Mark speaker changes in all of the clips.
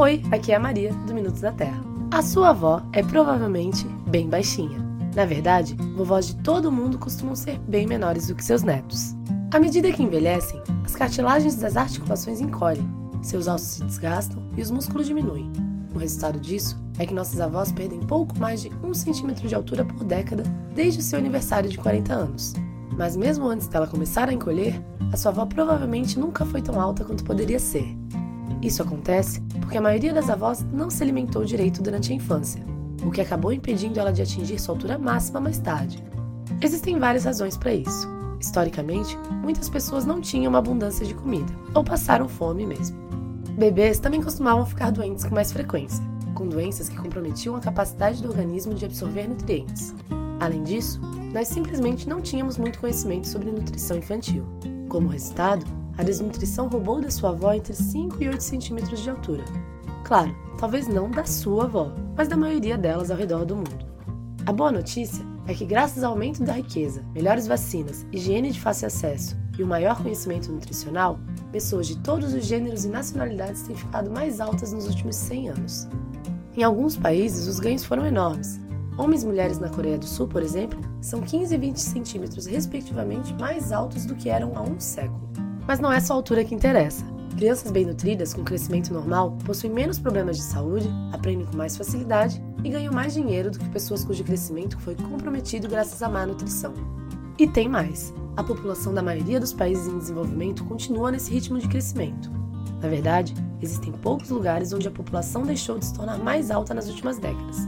Speaker 1: Oi, aqui é a Maria, do Minutos da Terra. A sua avó é provavelmente bem baixinha. Na verdade, vovós de todo mundo costumam ser bem menores do que seus netos. À medida que envelhecem, as cartilagens das articulações encolhem, seus ossos se desgastam e os músculos diminuem. O resultado disso é que nossas avós perdem pouco mais de um centímetro de altura por década desde o seu aniversário de 40 anos. Mas mesmo antes dela começar a encolher, a sua avó provavelmente nunca foi tão alta quanto poderia ser. Isso acontece porque a maioria das avós não se alimentou direito durante a infância, o que acabou impedindo ela de atingir sua altura máxima mais tarde. Existem várias razões para isso. Historicamente, muitas pessoas não tinham uma abundância de comida, ou passaram fome mesmo. Bebês também costumavam ficar doentes com mais frequência, com doenças que comprometiam a capacidade do organismo de absorver nutrientes. Além disso, nós simplesmente não tínhamos muito conhecimento sobre nutrição infantil. Como resultado, a desnutrição roubou da sua avó entre 5 e 8 centímetros de altura. Claro, talvez não da sua avó, mas da maioria delas ao redor do mundo. A boa notícia é que, graças ao aumento da riqueza, melhores vacinas, higiene de fácil acesso e o maior conhecimento nutricional, pessoas de todos os gêneros e nacionalidades têm ficado mais altas nos últimos 100 anos. Em alguns países, os ganhos foram enormes. Homens e mulheres na Coreia do Sul, por exemplo, são 15 e 20 centímetros, respectivamente, mais altos do que eram há um século. Mas não é só a altura que interessa. Crianças bem nutridas, com crescimento normal, possuem menos problemas de saúde, aprendem com mais facilidade e ganham mais dinheiro do que pessoas cujo crescimento foi comprometido graças à má nutrição. E tem mais: a população da maioria dos países em desenvolvimento continua nesse ritmo de crescimento. Na verdade, existem poucos lugares onde a população deixou de se tornar mais alta nas últimas décadas.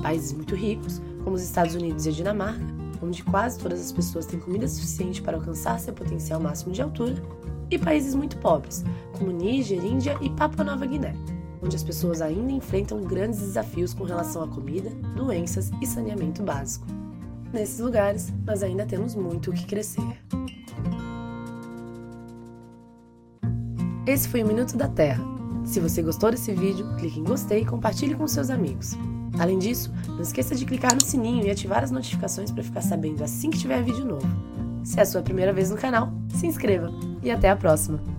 Speaker 1: Países muito ricos, como os Estados Unidos e a Dinamarca, onde quase todas as pessoas têm comida suficiente para alcançar seu potencial máximo de altura, e países muito pobres, como Níger, Índia e Papua Nova Guiné, onde as pessoas ainda enfrentam grandes desafios com relação à comida, doenças e saneamento básico. Nesses lugares, nós ainda temos muito o que crescer. Esse foi o Minuto da Terra. Se você gostou desse vídeo, clique em gostei e compartilhe com seus amigos. Além disso, não esqueça de clicar no sininho e ativar as notificações para ficar sabendo assim que tiver vídeo novo. Se é a sua primeira vez no canal, se inscreva e até a próxima!